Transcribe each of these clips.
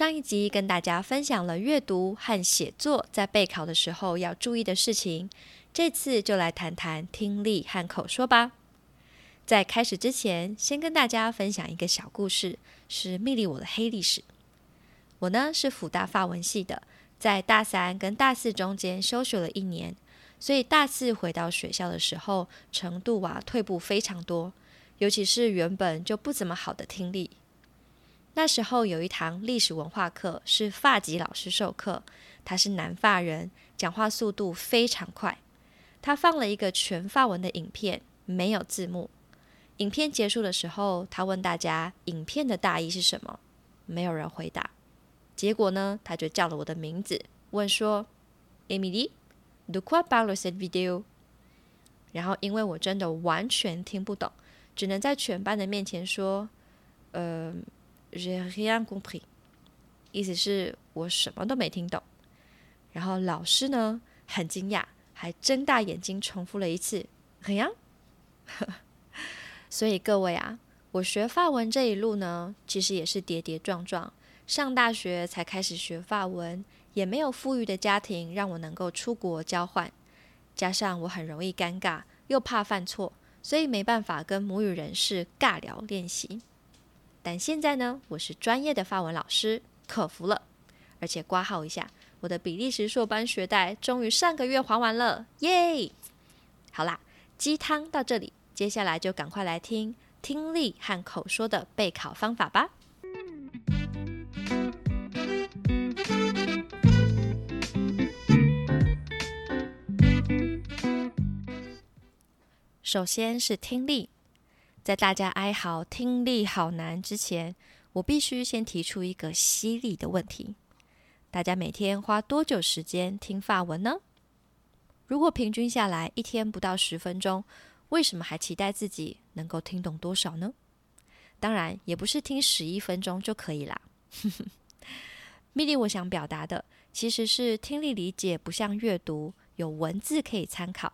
上一集跟大家分享了阅读和写作在备考的时候要注意的事情，这次就来谈谈听力和口说吧。在开始之前，先跟大家分享一个小故事，是蜜莉我的黑历史。我呢是辅大法文系的，在大三跟大四中间休学了一年，所以大四回到学校的时候，程度啊退步非常多，尤其是原本就不怎么好的听力。那时候有一堂历史文化课，是发籍老师授课，他是南发人，讲话速度非常快。他放了一个全发文的影片，没有字幕。影片结束的时候，他问大家影片的大意是什么，没有人回答。结果呢，他就叫了我的名字，问说：“Emily，de quoi parle cette video？” 然后因为我真的完全听不懂，只能在全班的面前说：“呃。” Rien compris，意思是我什么都没听懂。然后老师呢很惊讶，还睁大眼睛重复了一次 “rien”。所以各位啊，我学法文这一路呢，其实也是跌跌撞撞。上大学才开始学法文，也没有富裕的家庭让我能够出国交换。加上我很容易尴尬，又怕犯错，所以没办法跟母语人士尬聊练习。但现在呢，我是专业的法文老师，克服了，而且挂号一下，我的比利时硕班学贷终于上个月还完了，耶！好啦，鸡汤到这里，接下来就赶快来听听力和口说的备考方法吧。首先是听力。在大家哀嚎听力好难之前，我必须先提出一个犀利的问题：大家每天花多久时间听法文呢？如果平均下来一天不到十分钟，为什么还期待自己能够听懂多少呢？当然，也不是听十一分钟就可以啦。米莉，我想表达的其实是听力理解不像阅读，有文字可以参考。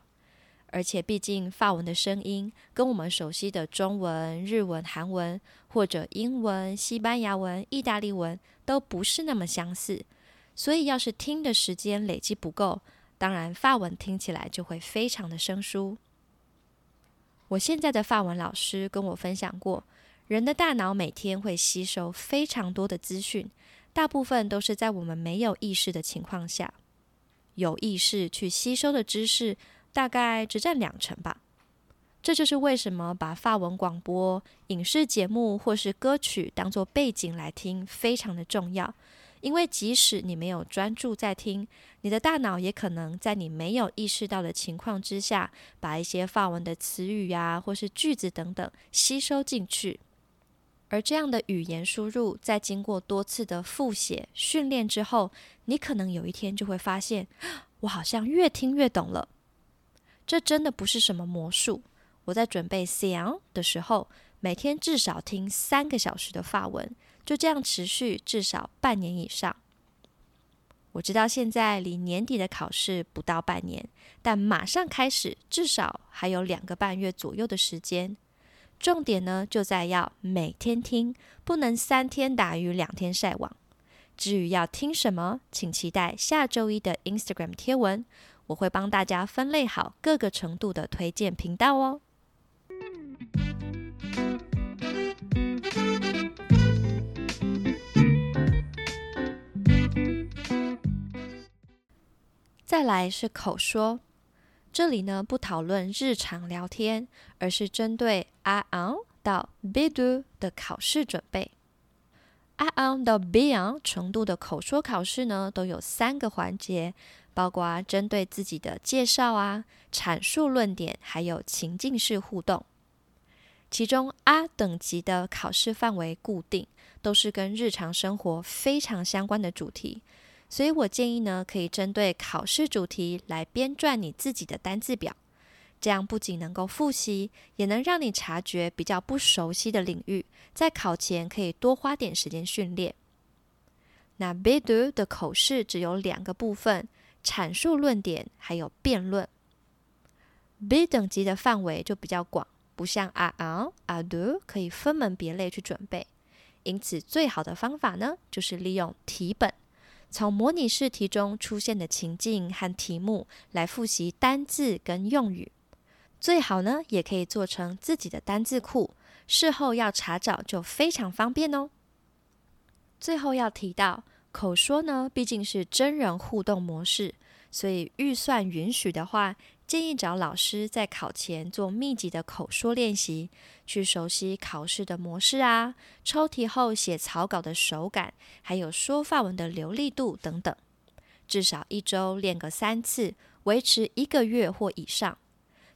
而且，毕竟法文的声音跟我们熟悉的中文、日文、韩文，或者英文、西班牙文、意大利文都不是那么相似，所以要是听的时间累积不够，当然法文听起来就会非常的生疏。我现在的法文老师跟我分享过，人的大脑每天会吸收非常多的资讯，大部分都是在我们没有意识的情况下，有意识去吸收的知识。大概只占两成吧，这就是为什么把法文广播、影视节目或是歌曲当做背景来听非常的重要。因为即使你没有专注在听，你的大脑也可能在你没有意识到的情况之下，把一些法文的词语呀或是句子等等吸收进去。而这样的语言输入，在经过多次的复写训练之后，你可能有一天就会发现，我好像越听越懂了。这真的不是什么魔术。我在准备 C N 的时候，每天至少听三个小时的法文，就这样持续至少半年以上。我知道现在离年底的考试不到半年，但马上开始，至少还有两个半月左右的时间。重点呢，就在要每天听，不能三天打鱼两天晒网。至于要听什么，请期待下周一的 Instagram 贴文。我会帮大家分类好各个程度的推荐频道哦。再来是口说，这里呢不讨论日常聊天，而是针对 A N 到 B D 的考试准备。A N 到 B N 程度的口说考试呢，都有三个环节。包括针对自己的介绍啊、阐述论点，还有情境式互动。其中 R 等级的考试范围固定，都是跟日常生活非常相关的主题。所以我建议呢，可以针对考试主题来编撰你自己的单字表。这样不仅能够复习，也能让你察觉比较不熟悉的领域，在考前可以多花点时间训练。那 B2 的口试只有两个部分：阐述论点，还有辩论。B 等级的范围就比较广，不像 A1、A2 可以分门别类去准备。因此，最好的方法呢，就是利用题本，从模拟试题中出现的情境和题目来复习单字跟用语。最好呢，也可以做成自己的单字库，事后要查找就非常方便哦。最后要提到，口说呢毕竟是真人互动模式，所以预算允许的话，建议找老师在考前做密集的口说练习，去熟悉考试的模式啊，抽题后写草稿的手感，还有说法文的流利度等等。至少一周练个三次，维持一个月或以上。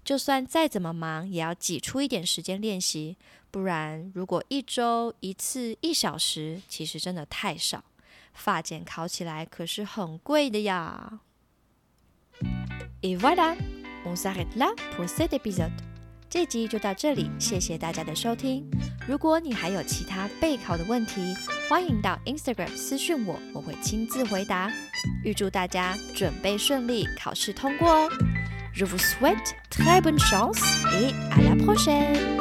就算再怎么忙，也要挤出一点时间练习，不然如果一周一次一小时，其实真的太少。发检考起来可是很贵的呀。Et voilà, on s'arrête là pour cet épisode。这集就到这里，谢谢大家的收听。如果你还有其他备考的问题，欢迎到 Instagram 私讯我，我会亲自回答。预祝大家准备顺利，考试通过哦！Je vous souhaite très bonne chance et à la prochaine